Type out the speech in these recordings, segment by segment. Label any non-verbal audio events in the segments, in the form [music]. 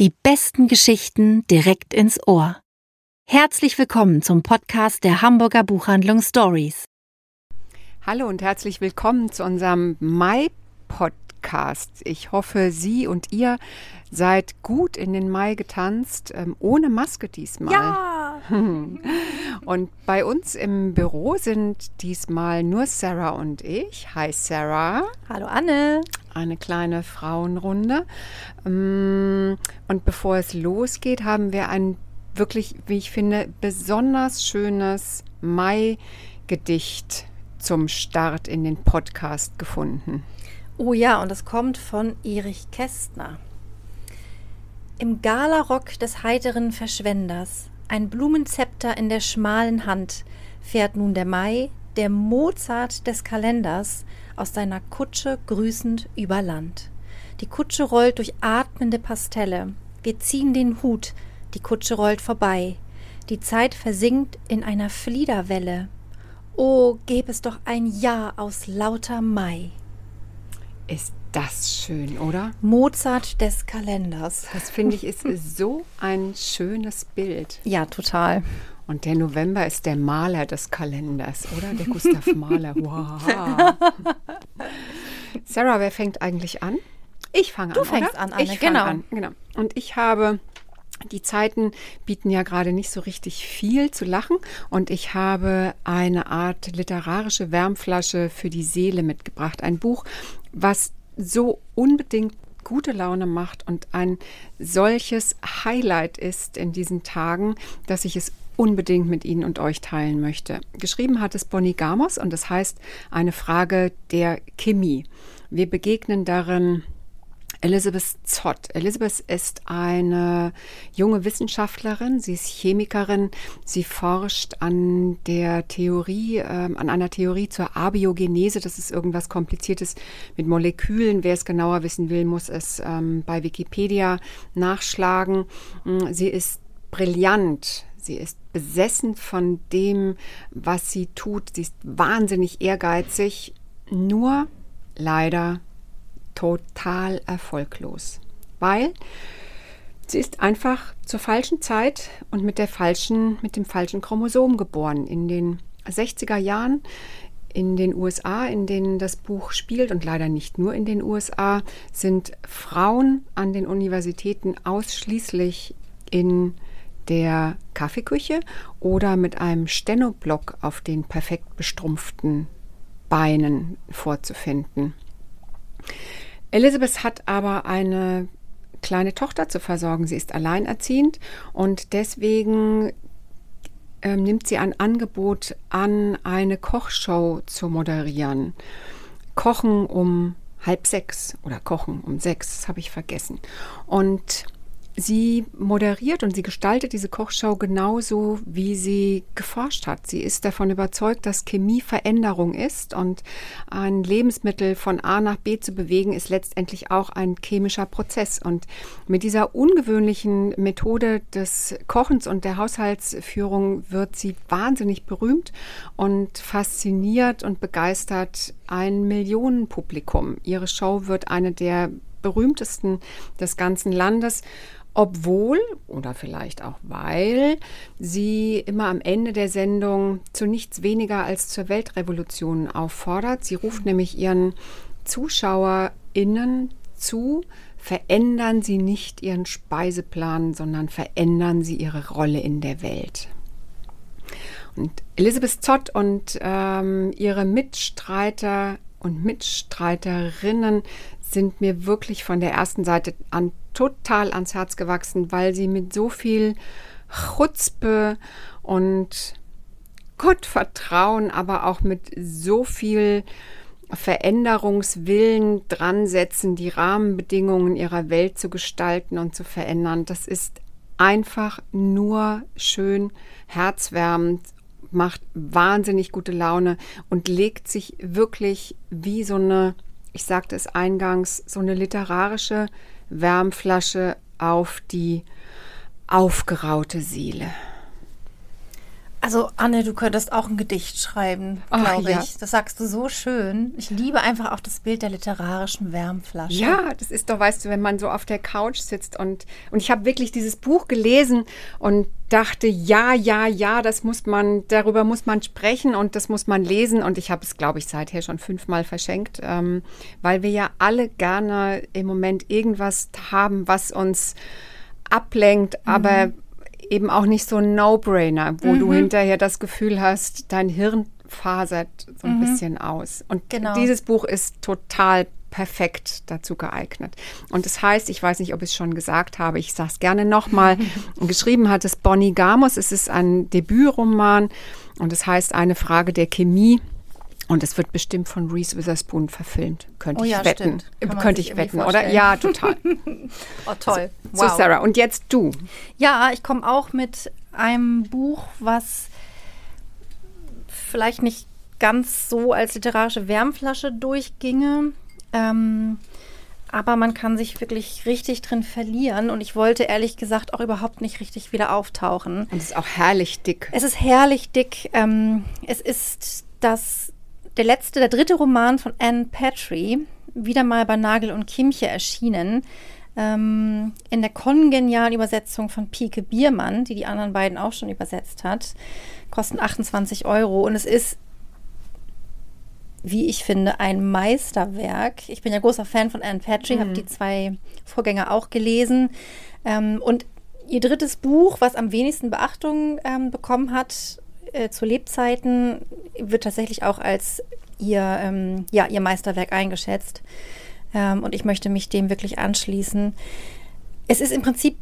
Die besten Geschichten direkt ins Ohr. Herzlich willkommen zum Podcast der Hamburger Buchhandlung Stories. Hallo und herzlich willkommen zu unserem Mai-Podcast. Ich hoffe, Sie und ihr seid gut in den Mai getanzt, ähm, ohne Maske diesmal. Ja! [laughs] Und bei uns im Büro sind diesmal nur Sarah und ich. Hi Sarah. Hallo Anne. Eine kleine Frauenrunde. Ähm, und bevor es losgeht, haben wir ein wirklich, wie ich finde, besonders schönes Mai-Gedicht zum Start in den Podcast gefunden. Oh ja, und es kommt von Erich Kästner. Im Galarock des heiteren Verschwenders, ein Blumenzepter in der schmalen Hand, fährt nun der Mai, der Mozart des Kalenders, aus seiner Kutsche grüßend über Land. Die Kutsche rollt durch atmende Pastelle. Wir ziehen den Hut, die Kutsche rollt vorbei. Die Zeit versinkt in einer Fliederwelle. Oh, gäb es doch ein Jahr aus lauter Mai. Ist das schön, oder? Mozart des Kalenders. Das finde ich ist [laughs] so ein schönes Bild. Ja, total. Und der November ist der Maler des Kalenders, oder? Der Gustav Mahler. [laughs] Wow. [laughs] Sarah, wer fängt eigentlich an? Ich fange Du an. fängst oder? an, Anne, Ich fange genau. An, genau. Und ich habe. Die Zeiten bieten ja gerade nicht so richtig viel zu lachen und ich habe eine Art literarische Wärmflasche für die Seele mitgebracht. Ein Buch, was so unbedingt gute Laune macht und ein solches Highlight ist in diesen Tagen, dass ich es unbedingt mit Ihnen und euch teilen möchte. Geschrieben hat es Bonnie Gamos und es heißt eine Frage der Chemie. Wir begegnen darin Elizabeth Zott. Elizabeth ist eine junge Wissenschaftlerin, sie ist Chemikerin, sie forscht an der Theorie, äh, an einer Theorie zur Abiogenese. Das ist irgendwas Kompliziertes mit Molekülen. Wer es genauer wissen will, muss es ähm, bei Wikipedia nachschlagen. Mm, Sie ist brillant. Sie ist besessen von dem, was sie tut. Sie ist wahnsinnig ehrgeizig. Nur leider total erfolglos, weil sie ist einfach zur falschen Zeit und mit der falschen, mit dem falschen Chromosom geboren. In den 60er Jahren in den USA, in denen das Buch spielt und leider nicht nur in den USA, sind Frauen an den Universitäten ausschließlich in der Kaffeeküche oder mit einem Stenoblock auf den perfekt bestrumpften Beinen vorzufinden. Elizabeth hat aber eine kleine Tochter zu versorgen. Sie ist alleinerziehend und deswegen ähm, nimmt sie ein Angebot an, eine Kochshow zu moderieren. Kochen um halb sechs oder kochen um sechs, das habe ich vergessen. Und sie moderiert und sie gestaltet diese Kochshow genauso, wie sie geforscht hat. Sie ist davon überzeugt, dass Chemie Veränderung ist und ein Lebensmittel von A nach B zu bewegen, ist letztendlich auch ein chemischer Prozess. Und mit dieser ungewöhnlichen Methode des Kochens und der Haushaltsführung wird sie wahnsinnig berühmt und fasziniert und begeistert ein Millionenpublikum. Ihre Show wird eine der berühmtesten des ganzen Landes obwohl oder vielleicht auch weil sie immer am Ende der Sendung zu nichts weniger als zur Weltrevolution auffordert. Sie ruft nämlich ihren ZuschauerInnen zu, verändern Sie nicht Ihren Speiseplan, sondern verändern Sie Ihre Rolle in der Welt. Und Elizabeth Zott und ähm, ihre Mitstreiter und Mitstreiterinnen sind mir wirklich von der ersten Seite an total ans Herz gewachsen, weil sie mit so viel Chutzpe und Gottvertrauen, aber auch mit so viel Veränderungswillen dran setzen, die Rahmenbedingungen ihrer Welt zu gestalten und zu verändern. Das ist einfach nur schön, herzwärmend, macht wahnsinnig gute Laune und legt sich wirklich wie so eine, ich sagte es eingangs, so eine literarische Wärmflasche auf die aufgeraute Seele. Also Anne, du könntest auch ein Gedicht schreiben, glaube ich. Ja. Das sagst du so schön. Ich liebe einfach auch das Bild der literarischen Wärmflasche. Ja, das ist doch, weißt du, wenn man so auf der Couch sitzt und, und ich habe wirklich dieses Buch gelesen und dachte, ja, ja, ja, das muss man, darüber muss man sprechen und das muss man lesen. Und ich habe es, glaube ich, seither schon fünfmal verschenkt, ähm, weil wir ja alle gerne im Moment irgendwas haben, was uns ablenkt, mhm. Eben auch nicht so ein No-Brainer, wo mhm. du hinterher das Gefühl hast, dein Hirn fasert so ein mhm. bisschen aus. Und genau. dieses Buch ist total perfekt dazu geeignet. Und das heißt, ich weiß nicht, ob ich es schon gesagt habe, ich sage es gerne nochmal, [laughs] geschrieben hat es Bonnie Gamos, es ist ein Debütroman und es heißt eine Frage der Chemie. Und es wird bestimmt von Reese Witherspoon verfilmt. Könnte oh, ich ja, wetten. Könnte ich wetten, oder? Ja, total. [laughs] oh, toll. So, wow. so, Sarah, und jetzt du. Ja, ich komme auch mit einem Buch, was vielleicht nicht ganz so als literarische Wärmflasche durchginge. Ähm, aber man kann sich wirklich richtig drin verlieren. Und ich wollte ehrlich gesagt auch überhaupt nicht richtig wieder auftauchen. Und es ist auch herrlich dick. Es ist herrlich dick. Ähm, es ist das der letzte, der dritte Roman von Anne Patry, wieder mal bei Nagel und Kimche erschienen, ähm, in der kongenialen Übersetzung von Pike Biermann, die die anderen beiden auch schon übersetzt hat, kosten 28 Euro und es ist wie ich finde, ein Meisterwerk. Ich bin ja großer Fan von Anne Patry, mhm. habe die zwei Vorgänger auch gelesen. Ähm, und ihr drittes Buch, was am wenigsten Beachtung ähm, bekommen hat, äh, zu Lebzeiten wird tatsächlich auch als ihr, ähm, ja, ihr Meisterwerk eingeschätzt. Ähm, und ich möchte mich dem wirklich anschließen. Es ist im Prinzip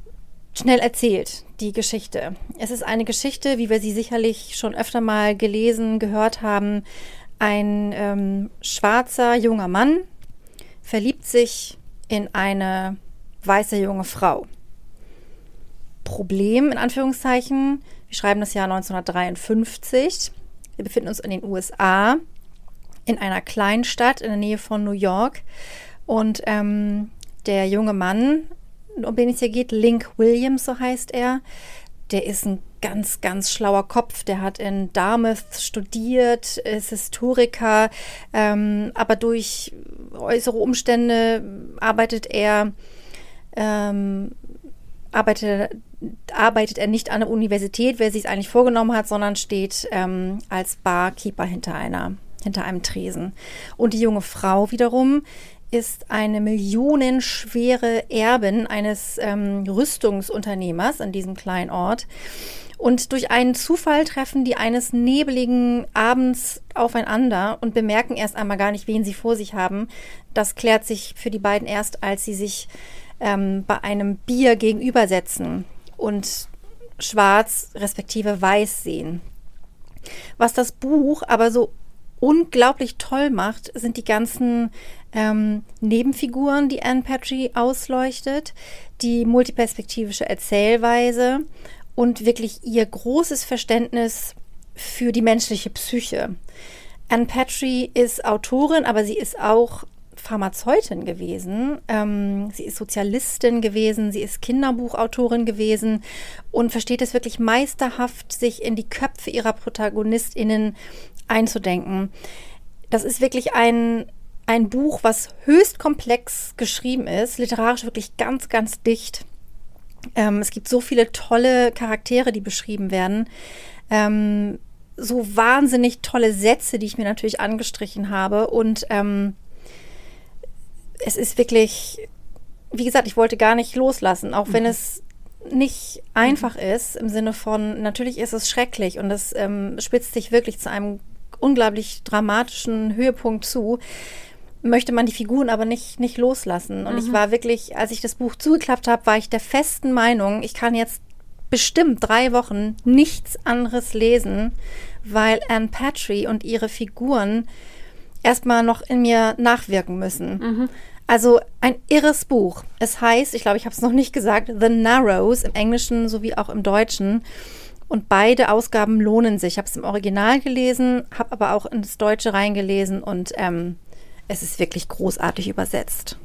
schnell erzählt, die Geschichte. Es ist eine Geschichte, wie wir sie sicherlich schon öfter mal gelesen, gehört haben. Ein ähm, schwarzer junger Mann verliebt sich in eine weiße junge Frau. Problem in Anführungszeichen, wir schreiben das Jahr 1953. Wir befinden uns in den USA, in einer Kleinstadt in der Nähe von New York. Und ähm, der junge Mann, um den es hier geht, Link Williams, so heißt er, der ist ein ganz, ganz schlauer Kopf. Der hat in Dartmouth studiert, ist Historiker, ähm, aber durch äußere Umstände arbeitet er, ähm, arbeitet arbeitet er nicht an der Universität, wer sich es eigentlich vorgenommen hat, sondern steht ähm, als Barkeeper hinter einer, hinter einem Tresen. Und die junge Frau wiederum ist eine millionenschwere Erbin eines ähm, Rüstungsunternehmers an diesem kleinen Ort. Und durch einen Zufall treffen die eines nebeligen Abends aufeinander und bemerken erst einmal gar nicht, wen sie vor sich haben. Das klärt sich für die beiden erst, als sie sich ähm, bei einem Bier gegenübersetzen und schwarz respektive weiß sehen. Was das Buch aber so unglaublich toll macht, sind die ganzen ähm, Nebenfiguren, die Anne Patry ausleuchtet, die multiperspektivische Erzählweise und wirklich ihr großes Verständnis für die menschliche Psyche. Anne Patry ist Autorin, aber sie ist auch Pharmazeutin gewesen. Ähm, sie ist Sozialistin gewesen, sie ist Kinderbuchautorin gewesen und versteht es wirklich meisterhaft, sich in die Köpfe ihrer ProtagonistInnen einzudenken. Das ist wirklich ein, ein Buch, was höchst komplex geschrieben ist, literarisch wirklich ganz, ganz dicht. Ähm, es gibt so viele tolle Charaktere, die beschrieben werden. Ähm, so wahnsinnig tolle Sätze, die ich mir natürlich angestrichen habe. Und ähm, es ist wirklich, wie gesagt, ich wollte gar nicht loslassen, auch wenn mhm. es nicht einfach mhm. ist, im Sinne von, natürlich ist es schrecklich und es ähm, spitzt sich wirklich zu einem unglaublich dramatischen Höhepunkt zu, möchte man die Figuren aber nicht, nicht loslassen. Und mhm. ich war wirklich, als ich das Buch zugeklappt habe, war ich der festen Meinung, ich kann jetzt bestimmt drei Wochen nichts anderes lesen, weil Anne Patry und ihre Figuren erstmal noch in mir nachwirken müssen. Mhm. Also ein irres Buch. Es heißt, ich glaube, ich habe es noch nicht gesagt, The Narrows im Englischen sowie auch im Deutschen. Und beide Ausgaben lohnen sich. Ich habe es im Original gelesen, habe aber auch ins Deutsche reingelesen und ähm, es ist wirklich großartig übersetzt.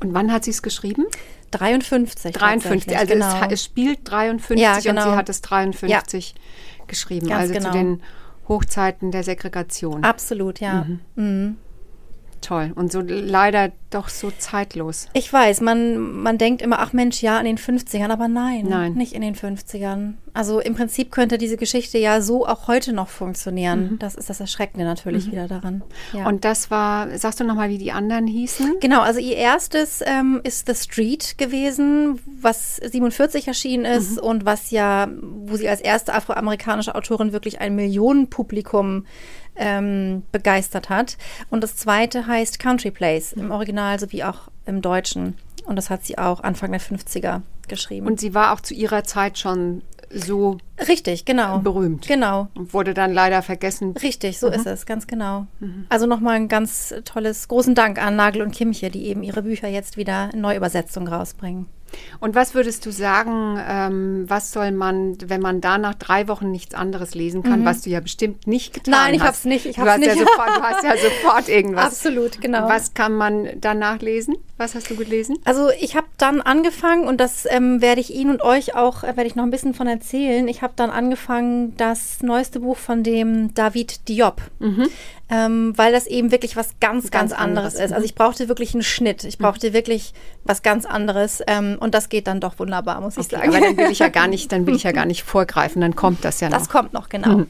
Und wann hat sie es geschrieben? 53. 53, also genau. es, es, spielt 53 ja, genau. und sie hat es 53 ja. geschrieben, Ganz also genau. zu den Hochzeiten der Segregation. Absolut, ja. Mhm. Toll. Und so leider doch so zeitlos. Ich weiß, man, man denkt immer, ach Mensch, ja, in den 50ern, aber nein, Nein. nicht in den 50ern. Also im Prinzip könnte diese Geschichte ja so auch heute noch funktionieren. Das ist das Erschreckende natürlich wieder daran. Ja. Und das war, sagst du nochmal, wie die anderen hießen? Genau, also ihr erstes ähm, ist The Street gewesen, was 47 erschienen ist und was ja, wo sie als erste afroamerikanische Autorin wirklich ein Millionenpublikum ähm, begeistert hat. Und das zweite heißt Country Place, im Original sowie auch im Deutschen. Und das hat sie auch Anfang der 50er geschrieben. Und sie war auch zu ihrer Zeit schon so Richtig, genau. berühmt. Genau. Und wurde dann leider vergessen. Richtig, so ist es, ganz genau. Also nochmal ein ganz tolles, großen Dank an Nagel und Kimche, die eben ihre Bücher jetzt wieder in Neuübersetzung rausbringen. Und was würdest du sagen, ähm, was soll man, wenn man da nach drei Wochen nichts anderes lesen kann, was du ja bestimmt nicht getan hast? Mhm. Nein, ich hab's nicht, ich du hab's hast nicht. Ja sofort, du hast ja [laughs] sofort irgendwas. Absolut, genau. Was kann man danach lesen? Was hast du gelesen? Also ich habe dann angefangen und das ähm, werde ich Ihnen und euch auch, äh, werde ich noch ein bisschen von erzählen. Ich habe dann angefangen, das neueste Buch von dem David Diop, ähm, weil das eben wirklich was ganz, ganz, Ganz anderes, anderes, ist. Also ich brauchte wirklich einen Schnitt. Ich brauchte wirklich was ganz anderes ähm, und das geht dann doch wunderbar, muss ich Okay, sagen. aber dann will ich ja gar nicht, dann will ich ja gar [laughs] nicht vorgreifen, dann kommt das ja noch. das kommt noch, genau.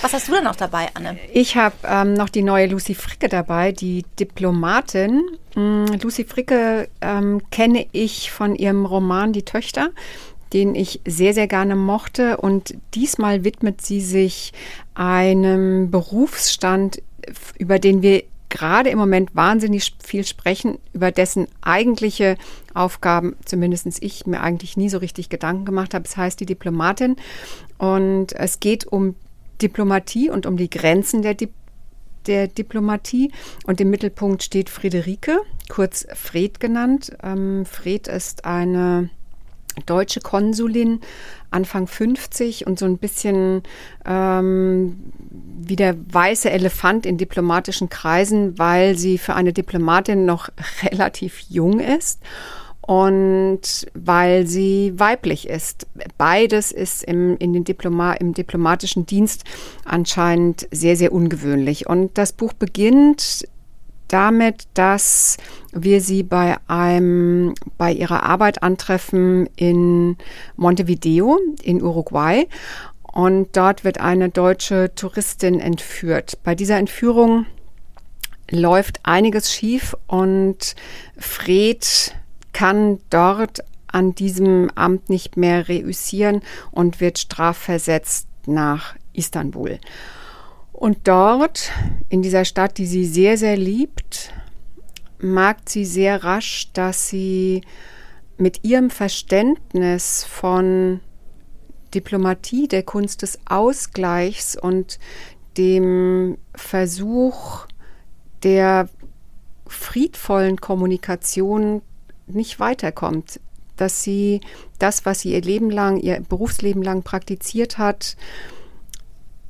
Was hast du denn noch dabei, Anne? Ich habe ähm, noch die neue Lucy Fricke dabei, die Diplomatin. Mm, Lucy Fricke ähm, kenne ich von ihrem Roman Die Töchter, den ich sehr, sehr gerne mochte. Und diesmal widmet sie sich einem Berufsstand, über den wir gerade im Moment wahnsinnig viel sprechen, über dessen eigentliche Aufgaben, zumindest ich, mir eigentlich nie so richtig Gedanken gemacht habe. Es heißt die Diplomatin. Und es geht um Diplomatie und um die Grenzen der, Dip der Diplomatie. Und im Mittelpunkt steht Friederike, kurz Fred genannt. Ähm, Fred ist eine deutsche Konsulin, Anfang 50 und so ein bisschen ähm, wie der weiße Elefant in diplomatischen Kreisen, weil sie für eine Diplomatin noch [laughs] relativ jung ist und weil sie weiblich ist. Beides ist im, in den Diploma, im diplomatischen Dienst anscheinend sehr, sehr ungewöhnlich. Und das Buch beginnt damit, dass wir sie bei einem, bei ihrer Arbeit antreffen in Montevideo in Uruguay. Und dort wird eine deutsche Touristin entführt. Bei dieser Entführung läuft einiges schief und Fred kann dort an diesem Amt nicht mehr reüssieren und wird strafversetzt nach Istanbul. Und dort, in dieser Stadt, die sie sehr, sehr liebt, merkt sie sehr rasch, dass sie mit ihrem Verständnis von Diplomatie, der Kunst des Ausgleichs und dem Versuch der friedvollen Kommunikation nicht weiterkommt. Dass sie das, was sie ihr Leben lang, ihr Berufsleben lang praktiziert hat,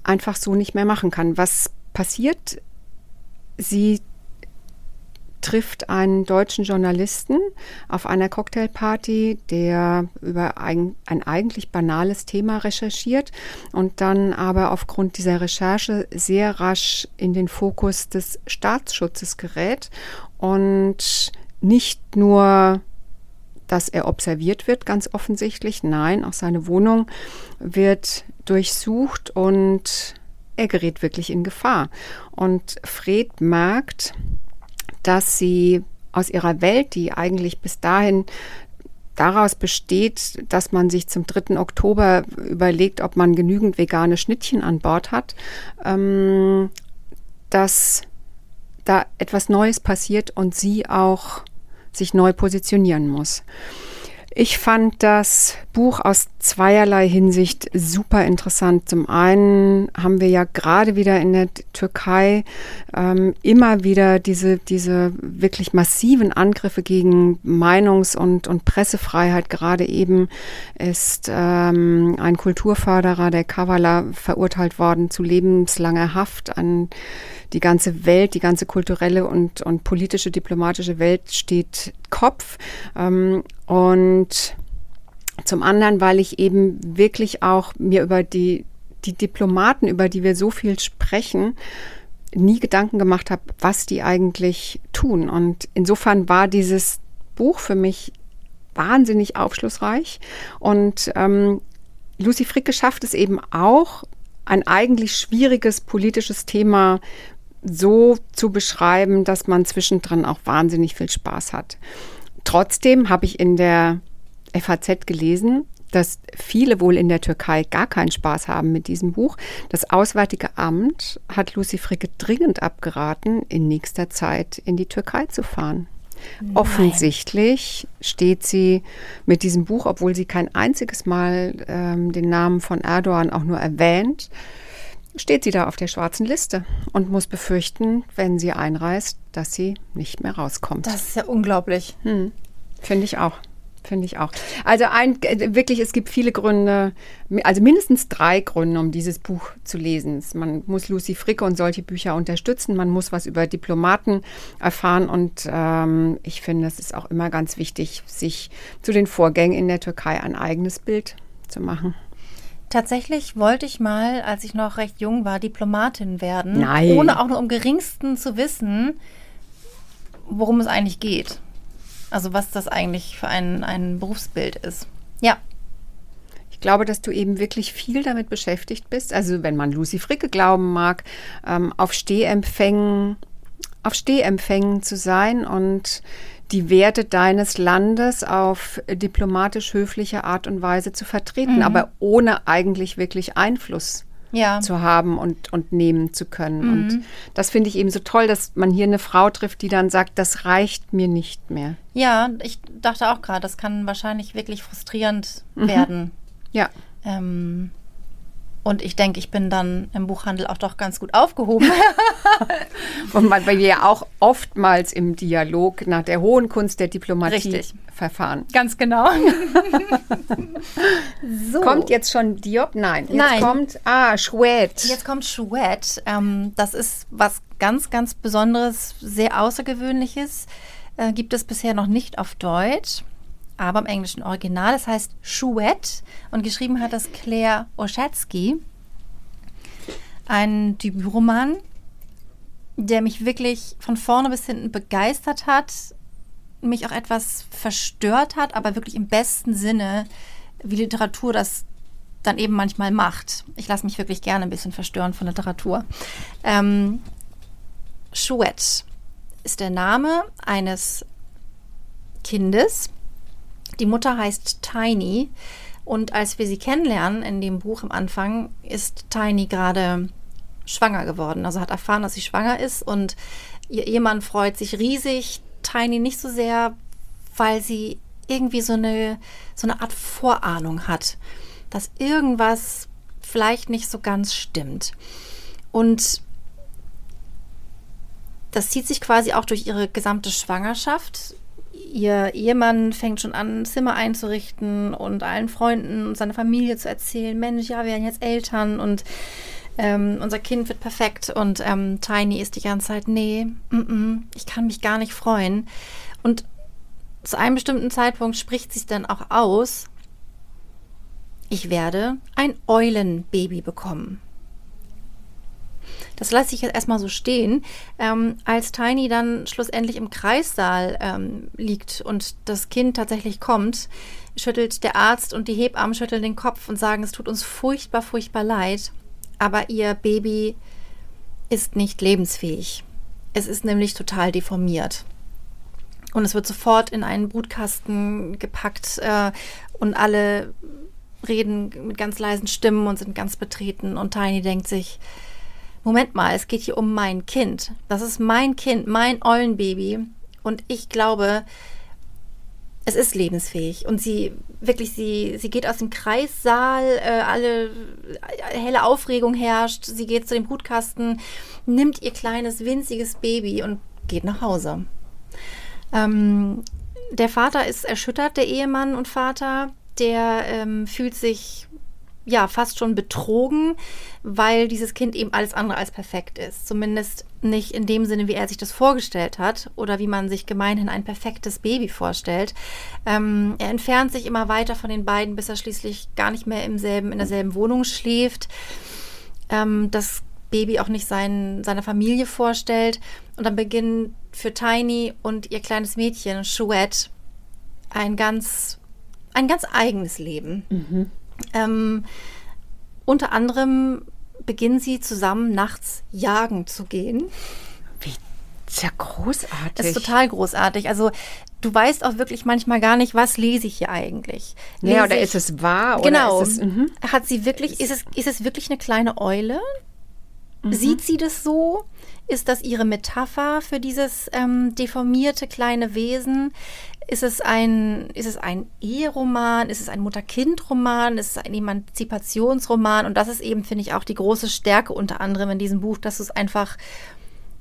einfach so nicht mehr machen kann. Was passiert? Sie trifft einen deutschen Journalisten auf einer Cocktailparty, der über ein, ein eigentlich banales Thema recherchiert und dann aber aufgrund dieser Recherche sehr rasch in den Fokus des Staatsschutzes gerät und nicht nur dass er observiert wird, ganz offensichtlich. Nein, auch seine Wohnung wird durchsucht und er gerät wirklich in Gefahr. Und Fred merkt, dass sie aus ihrer Welt, die eigentlich bis dahin daraus besteht, dass man sich zum 3. Oktober überlegt, ob man genügend vegane Schnittchen an Bord hat, ähm, dass da etwas Neues passiert und sie auch sich neu positionieren muss. Ich fand das Buch aus zweierlei Hinsicht super interessant. Zum einen haben wir ja gerade wieder in der Türkei ähm, immer wieder diese, diese wirklich massiven Angriffe gegen Meinungs- und, und Pressefreiheit. Gerade eben ist ähm, ein Kulturförderer, der Kavala, verurteilt worden zu lebenslanger Haft an die ganze Welt, die ganze kulturelle und, und politische, diplomatische Welt steht Kopf. Ähm, und zum anderen, weil ich eben wirklich auch mir über die die Diplomaten, über die wir so viel sprechen, nie Gedanken gemacht habe, was die eigentlich tun. Und insofern war dieses Buch für mich wahnsinnig aufschlussreich. Und ähm, Lucy Fricke schafft es eben auch, ein eigentlich schwieriges politisches Thema so zu beschreiben, dass man zwischendrin auch wahnsinnig viel Spaß hat. Trotzdem habe ich in der FAZ gelesen, dass viele wohl in der Türkei gar keinen Spaß haben mit diesem Buch. Das Auswärtige Amt hat Lucy Fricke dringend abgeraten, in nächster Zeit in die Türkei zu fahren. Nein. Offensichtlich steht sie mit diesem Buch, obwohl sie kein einziges Mal ähm, den Namen von Erdogan auch nur erwähnt, steht sie da auf der schwarzen Liste und muss befürchten, wenn sie einreist, dass sie nicht mehr rauskommt. Das ist ja unglaublich. Hm. Finde ich auch. Finde ich auch. Also ein, äh, wirklich, es gibt viele Gründe, also mindestens drei Gründe, um dieses Buch zu lesen. Man muss Lucy Fricke und solche Bücher unterstützen. Man muss was über Diplomaten erfahren. Und ähm, ich finde, es ist auch immer ganz wichtig, sich zu den Vorgängen in der Türkei ein eigenes Bild zu machen. Tatsächlich wollte ich mal, als ich noch recht jung war, Diplomatin werden. Nein. Ohne auch nur im geringsten zu wissen, worum es eigentlich geht. Also was das eigentlich für ein, ein Berufsbild ist. Ja. Ich glaube, dass du eben wirklich viel damit beschäftigt bist. Also wenn man Lucy Fricke glauben mag, ähm, auf Stehempfängen, auf Stehempfängen zu sein und die Werte deines Landes auf diplomatisch höfliche Art und Weise zu vertreten, mhm. aber ohne eigentlich wirklich Einfluss ja. zu haben und, und nehmen zu können. Mhm. Und das finde ich eben so toll, dass man hier eine Frau trifft, die dann sagt, das reicht mir nicht mehr. Ja, ich dachte auch gerade, das kann wahrscheinlich wirklich frustrierend mhm. werden. Ja. Ähm, und ich denke, ich bin dann im Buchhandel auch doch ganz gut aufgehoben. [laughs] und weil wir ja auch oftmals im Dialog nach der hohen Kunst der Diplomatie Richtig. verfahren. Ganz genau. [laughs] so. Kommt jetzt schon Diop? Nein. Jetzt Nein. kommt, ah, Chouette. Jetzt kommt Chouette. Ähm, das ist was ganz, ganz Besonderes, sehr Außergewöhnliches. Äh, gibt es bisher noch nicht auf Deutsch aber im englischen Original. Das heißt Chouette und geschrieben hat das Claire Oschatzky. Ein Debütroman, der mich wirklich von vorne bis hinten begeistert hat, mich auch etwas verstört hat, aber wirklich im besten Sinne, wie Literatur das dann eben manchmal macht. Ich lasse mich wirklich gerne ein bisschen verstören von Literatur. Ähm, Chouette ist der Name eines Kindes, die Mutter heißt Tiny und als wir sie kennenlernen in dem Buch am Anfang, ist Tiny gerade schwanger geworden. Also hat erfahren, dass sie schwanger ist und ihr Ehemann freut sich riesig. Tiny nicht so sehr, weil sie irgendwie so eine, so eine Art Vorahnung hat, dass irgendwas vielleicht nicht so ganz stimmt. Und das zieht sich quasi auch durch ihre gesamte Schwangerschaft ihr Ehemann fängt schon an, ein Zimmer einzurichten und allen Freunden und seiner Familie zu erzählen, Mensch, ja, wir werden jetzt Eltern und ähm, unser Kind wird perfekt. Und ähm, Tiny ist die ganze Zeit, nee, mm -mm, ich kann mich gar nicht freuen. Und zu einem bestimmten Zeitpunkt spricht sie es dann auch aus, ich werde ein Eulenbaby bekommen. Das lasse ich jetzt erstmal so stehen. Ähm, als Tiny dann schlussendlich im Kreissaal ähm, liegt und das Kind tatsächlich kommt, schüttelt der Arzt und die Hebammen schütteln den Kopf und sagen, es tut uns furchtbar, furchtbar leid, aber ihr Baby ist nicht lebensfähig. Es ist nämlich total deformiert. Und es wird sofort in einen Brutkasten gepackt äh, und alle reden mit ganz leisen Stimmen und sind ganz betreten. Und Tiny denkt sich, Moment mal, es geht hier um mein Kind. Das ist mein Kind, mein Eulenbaby. Und ich glaube, es ist lebensfähig. Und sie, wirklich, sie, sie geht aus dem Kreissaal, äh, alle, äh, helle Aufregung herrscht. Sie geht zu dem Brutkasten, nimmt ihr kleines, winziges Baby und geht nach Hause. Ähm, der Vater ist erschüttert, der Ehemann und Vater. Der ähm, fühlt sich ja fast schon betrogen, weil dieses Kind eben alles andere als perfekt ist. Zumindest nicht in dem Sinne, wie er sich das vorgestellt hat oder wie man sich gemeinhin ein perfektes Baby vorstellt. Ähm, er entfernt sich immer weiter von den beiden, bis er schließlich gar nicht mehr im selben, in derselben Wohnung schläft. Ähm, das Baby auch nicht sein, seiner Familie vorstellt. Und dann beginnen für Tiny und ihr kleines Mädchen, Chouette, ein ganz, ein ganz eigenes Leben. Mhm. Ähm, unter anderem beginnen sie zusammen nachts jagen zu gehen. Wie ist ja großartig. Das ist total großartig. Also du weißt auch wirklich manchmal gar nicht, was lese ich hier eigentlich. Lese ja, oder ist es wahr? Genau. Ist es, mhm. Hat sie wirklich, ist es, ist es wirklich eine kleine Eule? Mhm. Sieht sie das so? Ist das ihre Metapher für dieses ähm, deformierte kleine Wesen? Ist es ein, ist es ein Eheroman? Ist es ein Mutter-Kind-Roman? Ist es ein Emanzipationsroman? Und das ist eben, finde ich, auch die große Stärke unter anderem in diesem Buch, dass es einfach,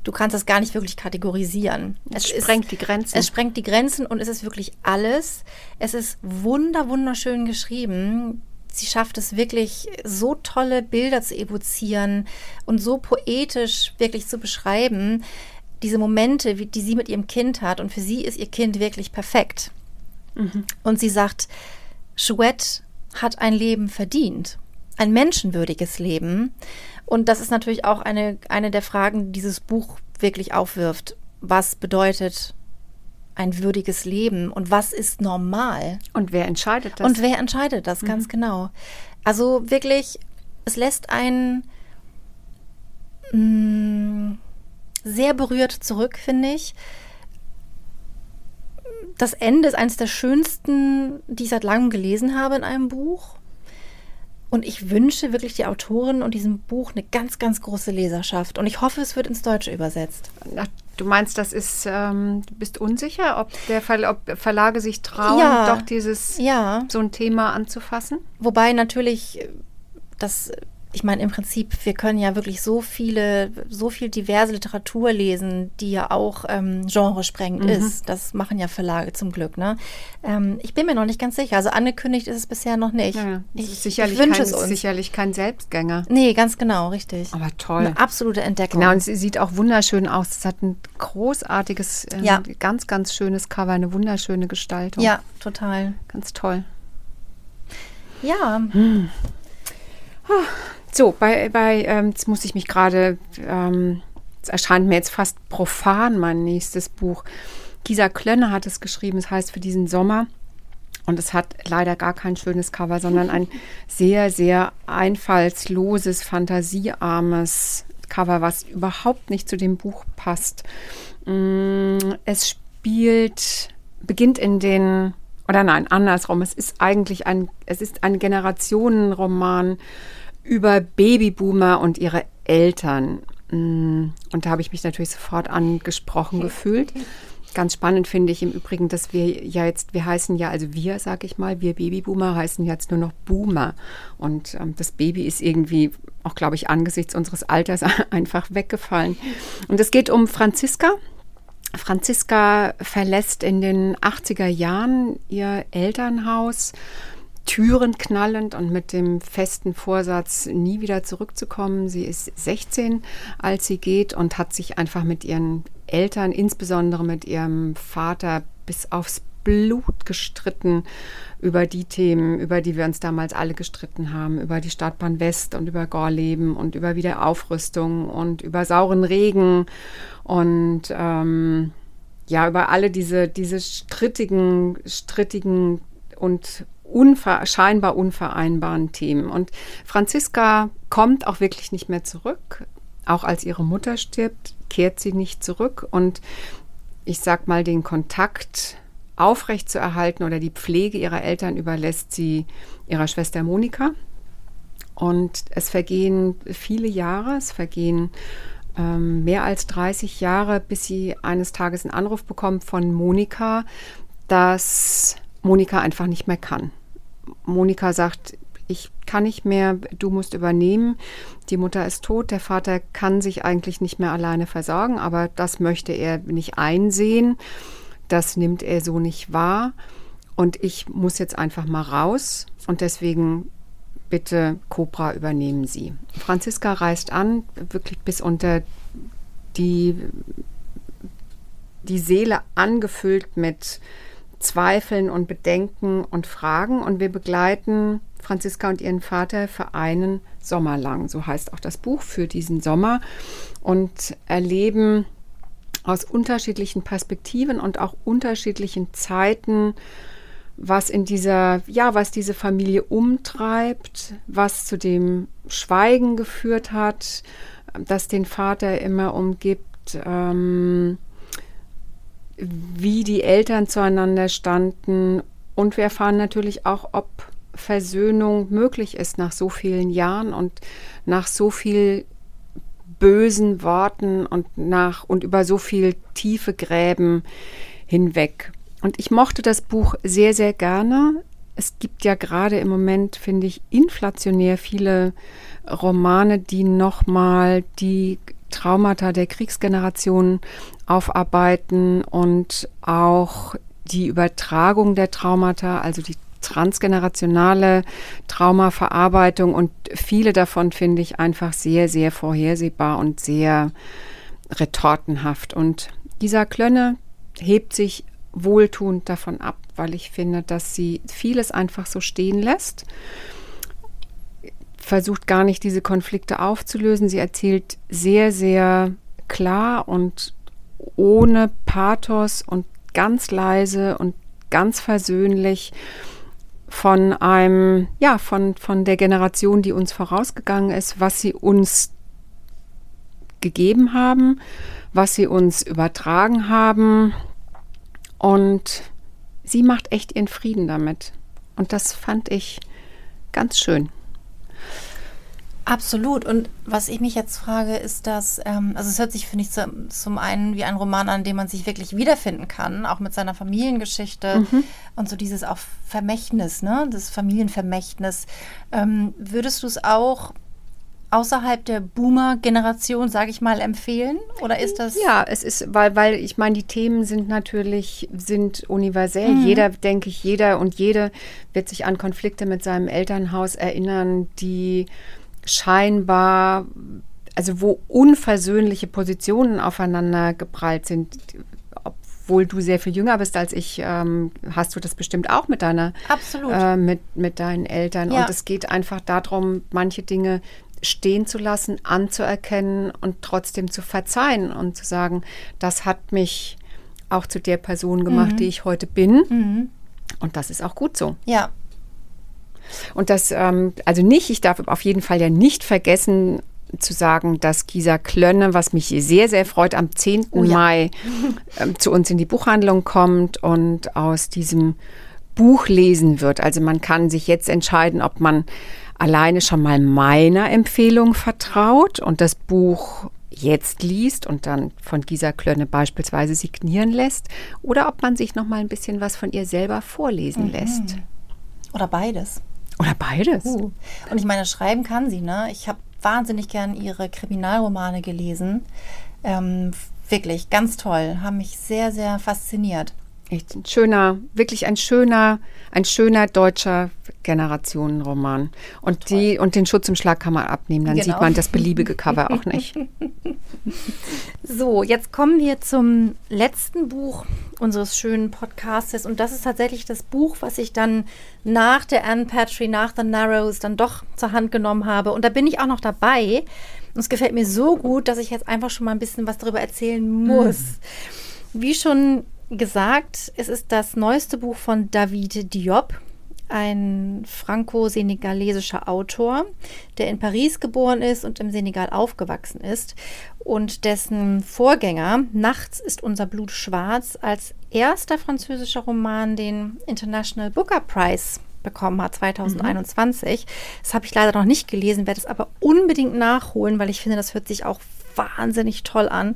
du kannst das gar nicht wirklich kategorisieren. Es, es sprengt ist, die Grenzen. Es sprengt die Grenzen und es ist wirklich alles. Es ist wunder, wunderschön geschrieben. Sie schafft es wirklich, so tolle Bilder zu evozieren und so poetisch wirklich zu beschreiben diese Momente, die sie mit ihrem Kind hat, und für sie ist ihr Kind wirklich perfekt. Mhm. Und sie sagt, Chouette hat ein Leben verdient, ein menschenwürdiges Leben. Und das ist natürlich auch eine, eine der Fragen, die dieses Buch wirklich aufwirft. Was bedeutet ein würdiges Leben und was ist normal? Und wer entscheidet das? Und wer entscheidet das, mhm. ganz genau. Also wirklich, es lässt einen mh, mm, sehr berührt zurück, finde ich. Das Ende ist eines der schönsten, die ich seit langem gelesen habe in einem Buch. Und ich wünsche wirklich die Autorin und diesem Buch eine ganz, ganz große Leserschaft. Und ich hoffe, es wird ins Deutsche übersetzt. Du meinst, das ist, ähm, du bist unsicher, ob der Ver ob Verlage sich trauen, ja, doch dieses ja. so ein Thema anzufassen? Wobei natürlich das ich meine, im Prinzip, wir können ja wirklich so viele, so viel diverse Literatur lesen, die ja auch ähm, genresprengend mhm. ist. Das machen ja Verlage zum Glück. Ne? Ähm, ich bin mir noch nicht ganz sicher. Also angekündigt ist es bisher noch nicht. Ja, ich, sicherlich, ich wünsche kein, es uns. sicherlich kein Selbstgänger. Nee, ganz genau, richtig. Aber toll. Eine absolute Entdeckung. Genau, und sie sieht auch wunderschön aus. Es hat ein großartiges, ähm, ja. ganz, ganz schönes Cover, eine wunderschöne Gestaltung. Ja, total. Ganz toll. Ja. Hm. So, bei, bei ähm, jetzt muss ich mich gerade, ähm, es erscheint mir jetzt fast profan, mein nächstes Buch. Gisa Klönne hat es geschrieben, es heißt für diesen Sommer. Und es hat leider gar kein schönes Cover, sondern ein [laughs] sehr, sehr einfallsloses, fantasiearmes Cover, was überhaupt nicht zu dem Buch passt. Mm, es spielt, beginnt in den, oder nein, andersrum. Es ist eigentlich ein, es ist ein Generationenroman über Babyboomer und ihre Eltern. Mm, und da habe ich mich natürlich sofort angesprochen gefühlt. Ganz spannend finde ich im Übrigen, dass wir ja jetzt, wir heißen ja, also wir, sage ich mal, wir Babyboomer heißen jetzt nur noch Boomer. Und ähm, das Baby ist irgendwie auch, glaube ich, angesichts unseres Alters [laughs] einfach weggefallen. Und es geht um Franziska. Franziska verlässt in den 80er Jahren ihr Elternhaus Türen knallend und mit dem festen Vorsatz, nie wieder zurückzukommen. Sie ist 16, als sie geht und hat sich einfach mit ihren Eltern, insbesondere mit ihrem Vater, bis aufs Blut gestritten über die Themen, über die wir uns damals alle gestritten haben, über die Stadtbahn West und über Gorleben und über Wiederaufrüstung und über sauren Regen und ähm, ja, über alle diese, diese strittigen, strittigen und unver scheinbar unvereinbaren Themen. Und Franziska kommt auch wirklich nicht mehr zurück. Auch als ihre Mutter stirbt, kehrt sie nicht zurück. Und ich sag mal, den Kontakt aufrechtzuerhalten oder die Pflege ihrer Eltern überlässt sie ihrer Schwester Monika. Und es vergehen viele Jahre, es vergehen ähm, mehr als 30 Jahre, bis sie eines Tages einen Anruf bekommt von Monika, dass Monika einfach nicht mehr kann. Monika sagt, ich kann nicht mehr, du musst übernehmen. Die Mutter ist tot, der Vater kann sich eigentlich nicht mehr alleine versorgen, aber das möchte er nicht einsehen. Das nimmt er so nicht wahr. Und ich muss jetzt einfach mal raus. Und deswegen bitte Cobra übernehmen Sie. Franziska reist an, wirklich bis unter die, die Seele angefüllt mit Zweifeln und Bedenken und Fragen und wir begleiten Franziska und ihren Vater für einen Sommer lang. So heißt auch das Buch für diesen Sommer und erleben aus unterschiedlichen Perspektiven und auch unterschiedlichen Zeiten, was in dieser, ja, was diese Familie umtreibt, was zu dem Schweigen geführt hat, das den Vater immer umgibt, ähm, wie die Eltern zueinander standen. Und wir erfahren natürlich auch, ob Versöhnung möglich ist nach so vielen Jahren und nach so viel bösen Worten und nach und über so viel tiefe Gräben hinweg. Und ich mochte das Buch sehr, sehr gerne. Es gibt ja gerade im Moment, finde ich, inflationär viele Romane, die nochmal die Traumata der Kriegsgeneration aufarbeiten und auch die Übertragung der Traumata, also die transgenerationale Traumaverarbeitung und viele davon finde ich einfach sehr, sehr vorhersehbar und sehr retortenhaft. Und dieser Klönne hebt sich wohltuend davon ab, weil ich finde, dass sie vieles einfach so stehen lässt, versucht gar nicht diese Konflikte aufzulösen. Sie erzählt sehr, sehr klar und ohne Pathos und ganz leise und ganz versöhnlich von einem, ja, von, von der Generation, die uns vorausgegangen ist, was sie uns gegeben haben, was sie uns übertragen haben. Und sie macht echt ihren Frieden damit. Und das fand ich ganz schön. Absolut. Und was ich mich jetzt frage, ist, dass, ähm, also es hört sich, finde ich, zum, zum einen wie ein Roman an, dem man sich wirklich wiederfinden kann, auch mit seiner Familiengeschichte mhm. und so dieses auch Vermächtnis, ne, das Familienvermächtnis. Ähm, würdest du es auch außerhalb der Boomer-Generation, sage ich mal, empfehlen? Oder ist das? Ja, es ist, weil, weil ich meine, die Themen sind natürlich, sind universell. Mhm. Jeder, denke ich, jeder und jede wird sich an Konflikte mit seinem Elternhaus erinnern, die scheinbar, also wo unversöhnliche Positionen aufeinander geprallt sind, obwohl du sehr viel jünger bist als ich, ähm, hast du das bestimmt auch mit deiner, Absolut. Äh, mit, mit deinen Eltern. Ja. Und es geht einfach darum, manche Dinge stehen zu lassen, anzuerkennen und trotzdem zu verzeihen und zu sagen, das hat mich auch zu der Person gemacht, mhm. die ich heute bin. Mhm. Und das ist auch gut so. Ja, und das, ähm, also nicht, ich darf auf jeden Fall ja nicht vergessen, zu sagen, dass Gisa Klönne, was mich sehr, sehr freut, am 10. Oh ja. Mai ähm, zu uns in die Buchhandlung kommt und aus diesem Buch lesen wird. Also man kann sich jetzt entscheiden, ob man alleine schon mal meiner Empfehlung vertraut und das Buch jetzt liest und dann von Gisa Klönne beispielsweise signieren lässt oder ob man sich noch mal ein bisschen was von ihr selber vorlesen mhm. lässt. Oder beides. Oder beides. Uh. Und ich meine, schreiben kann sie, ne? Ich habe wahnsinnig gern ihre Kriminalromane gelesen. Ähm, wirklich, ganz toll. Haben mich sehr, sehr fasziniert. Echt ein schöner, wirklich ein schöner, ein schöner deutscher Generationenroman. Und die und den Schutzumschlag kann man abnehmen, dann genau. sieht man das beliebige Cover auch nicht. [laughs] So, jetzt kommen wir zum letzten Buch unseres schönen Podcastes und das ist tatsächlich das Buch, was ich dann nach der Anne Patry, nach The Narrows dann doch zur Hand genommen habe und da bin ich auch noch dabei. Und es gefällt mir so gut, dass ich jetzt einfach schon mal ein bisschen was darüber erzählen muss. Mhm. Wie schon gesagt, es ist das neueste Buch von David Diop, ein franco-senegalesischer Autor, der in Paris geboren ist und im Senegal aufgewachsen ist und dessen Vorgänger Nachts ist unser Blut schwarz als erster französischer Roman den International Booker Prize bekommen hat 2021. Mhm. Das habe ich leider noch nicht gelesen, werde es aber unbedingt nachholen, weil ich finde, das hört sich auch wahnsinnig toll an.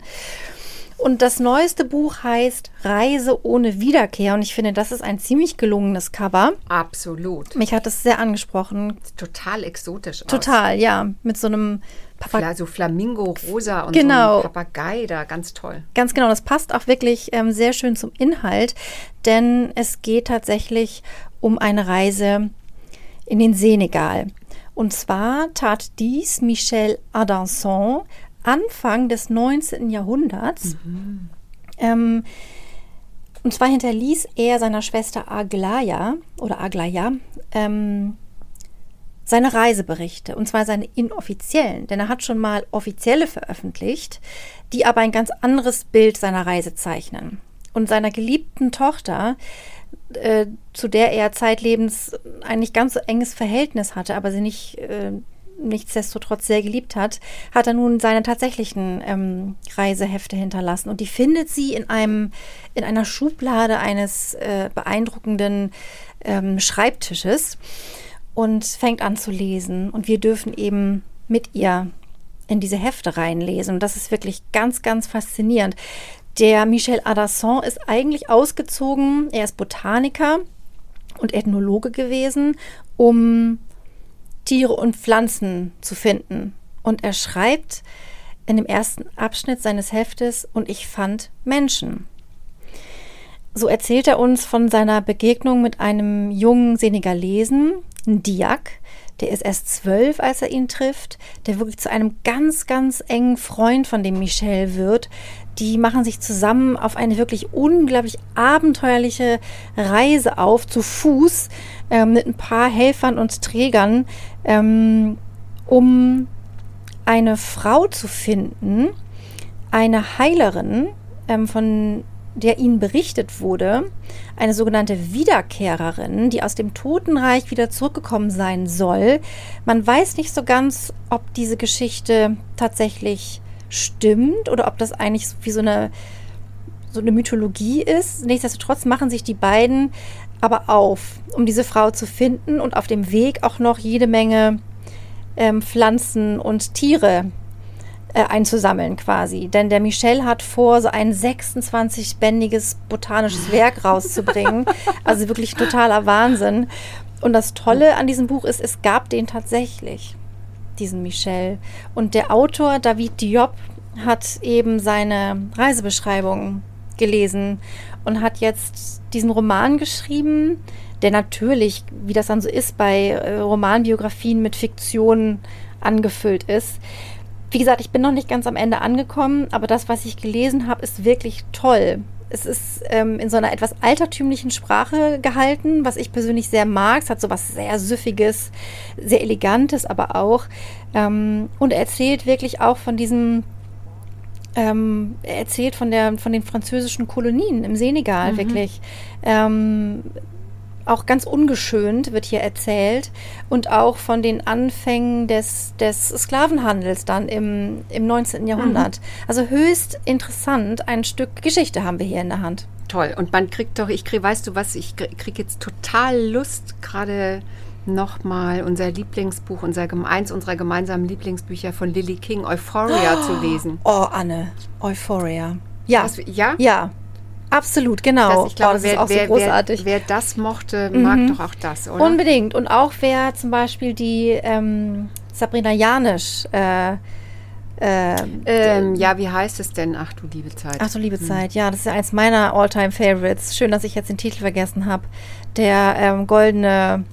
Und das neueste Buch heißt Reise ohne Wiederkehr. Und ich finde, das ist ein ziemlich gelungenes Cover. Absolut. Mich hat das sehr angesprochen. Total exotisch. Total, aus. ja. Mit so einem Papagei. So Flamingo-Rosa und genau. so einem Papagei da. Ganz toll. Ganz genau. Das passt auch wirklich ähm, sehr schön zum Inhalt. Denn es geht tatsächlich um eine Reise in den Senegal. Und zwar tat dies Michel Adanson Anfang des 19. Jahrhunderts. Mhm. Ähm, und zwar hinterließ er seiner Schwester Aglaya oder Aglaya ähm, seine Reiseberichte, und zwar seine inoffiziellen, denn er hat schon mal offizielle veröffentlicht, die aber ein ganz anderes Bild seiner Reise zeichnen. Und seiner geliebten Tochter, äh, zu der er zeitlebens ein nicht ganz so enges Verhältnis hatte, aber sie nicht äh, nichtsdestotrotz sehr geliebt hat, hat er nun seine tatsächlichen ähm, Reisehefte hinterlassen. Und die findet sie in einem, in einer Schublade eines äh, beeindruckenden ähm, Schreibtisches und fängt an zu lesen. Und wir dürfen eben mit ihr in diese Hefte reinlesen. Und das ist wirklich ganz, ganz faszinierend. Der Michel Adasson ist eigentlich ausgezogen, er ist Botaniker und Ethnologe gewesen, um Tiere und Pflanzen zu finden. Und er schreibt in dem ersten Abschnitt seines Heftes, und ich fand Menschen. So erzählt er uns von seiner Begegnung mit einem jungen Senegalesen, Diak, der ist erst zwölf, als er ihn trifft, der wirklich zu einem ganz, ganz engen Freund von dem Michel wird. Die machen sich zusammen auf eine wirklich unglaublich abenteuerliche Reise auf, zu Fuß, äh, mit ein paar Helfern und Trägern, ähm, um eine Frau zu finden, eine Heilerin, ähm, von der ihnen berichtet wurde, eine sogenannte Wiederkehrerin, die aus dem Totenreich wieder zurückgekommen sein soll. Man weiß nicht so ganz, ob diese Geschichte tatsächlich stimmt oder ob das eigentlich wie so eine, so eine Mythologie ist. Nichtsdestotrotz machen sich die beiden aber auf, um diese Frau zu finden und auf dem Weg auch noch jede Menge ähm, Pflanzen und Tiere äh, einzusammeln quasi. Denn der Michel hat vor, so ein 26-bändiges botanisches Werk [laughs] rauszubringen. also wirklich totaler Wahnsinn. Und das Tolle an diesem Buch ist, es gab den tatsächlich, diesen Michel. Und der Autor David Diop hat eben seine Reisebeschreibung gelesen und hat jetzt diesen Roman geschrieben, der natürlich, wie das dann so ist bei äh, Romanbiografien mit Fiktion angefüllt ist. Wie gesagt, ich bin noch nicht ganz am Ende angekommen, aber das, was ich gelesen habe, ist wirklich toll. Es ist ähm, in so einer etwas altertümlichen Sprache gehalten, was ich persönlich sehr mag. Es hat so was sehr Süffiges, sehr Elegantes, aber auch. Ähm, und er erzählt wirklich auch von diesem ähm, er erzählt von, der, von den französischen Kolonien im Senegal, mhm. wirklich. Ähm, auch ganz ungeschönt wird hier erzählt und auch von den Anfängen des, des Sklavenhandels dann im, im 19. Jahrhundert. Mhm. Also höchst interessant, ein Stück Geschichte haben wir hier in der Hand. Toll. Und man kriegt doch, ich krieg, weißt du was, ich kriege jetzt total Lust, gerade nochmal unser Lieblingsbuch, unser, eins unserer gemeinsamen Lieblingsbücher von Lily King, Euphoria, oh, zu lesen. Oh, Anne, Euphoria. Ja. Was, ja? Ja. Absolut, genau. Das, ich glaube, oh, das wer, ist auch wer, so großartig. Wer, wer das mochte, mhm. mag doch auch das, oder? Unbedingt. Und auch wer zum Beispiel die ähm, Sabrina Janisch äh, äh, ähm, ja, wie heißt es denn? Ach du liebe Zeit. Ach du liebe hm. Zeit, ja, das ist ja eins meiner Alltime favorites Schön, dass ich jetzt den Titel vergessen habe. Der ähm, goldene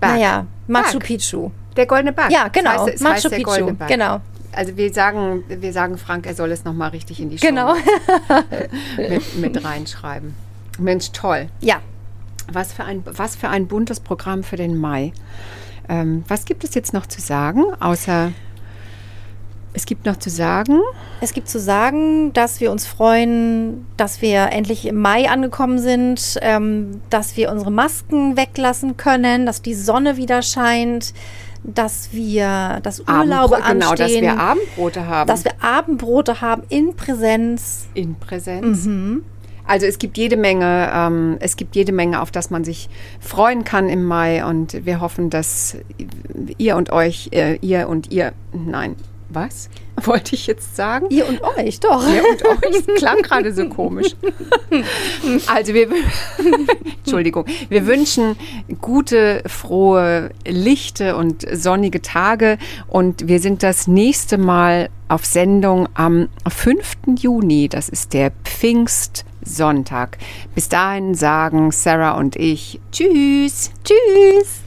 Berg. Naja, Machu Berg. Picchu. Der goldene Berg. Ja, genau. Das heißt, Machu Picchu. Genau. Also wir sagen, wir sagen Frank, er soll es nochmal richtig in die Show genau. mit, mit reinschreiben. Mensch, toll. Ja. Was für ein, was für ein buntes Programm für den Mai. Ähm, was gibt es jetzt noch zu sagen, außer es gibt noch zu sagen. Es gibt zu sagen, dass wir uns freuen, dass wir endlich im Mai angekommen sind, ähm, dass wir unsere Masken weglassen können, dass die Sonne wieder scheint, dass wir das Urlaube anstehen. Genau, dass wir Abendbrote haben. Dass wir Abendbrote haben in Präsenz. In Präsenz. Mhm. Also es gibt jede Menge, ähm, es gibt jede Menge, auf das man sich freuen kann im Mai und wir hoffen, dass ihr und euch, äh, ihr und ihr, nein, was? Wollte ich jetzt sagen? Ihr und euch, doch. Ihr und euch. Das klang gerade so komisch. Also wir, [laughs] Entschuldigung, wir wünschen gute, frohe, lichte und sonnige Tage und wir sind das nächste Mal auf Sendung am 5. Juni. Das ist der Pfingstsonntag. Bis dahin sagen Sarah und ich Tschüss. Tschüss.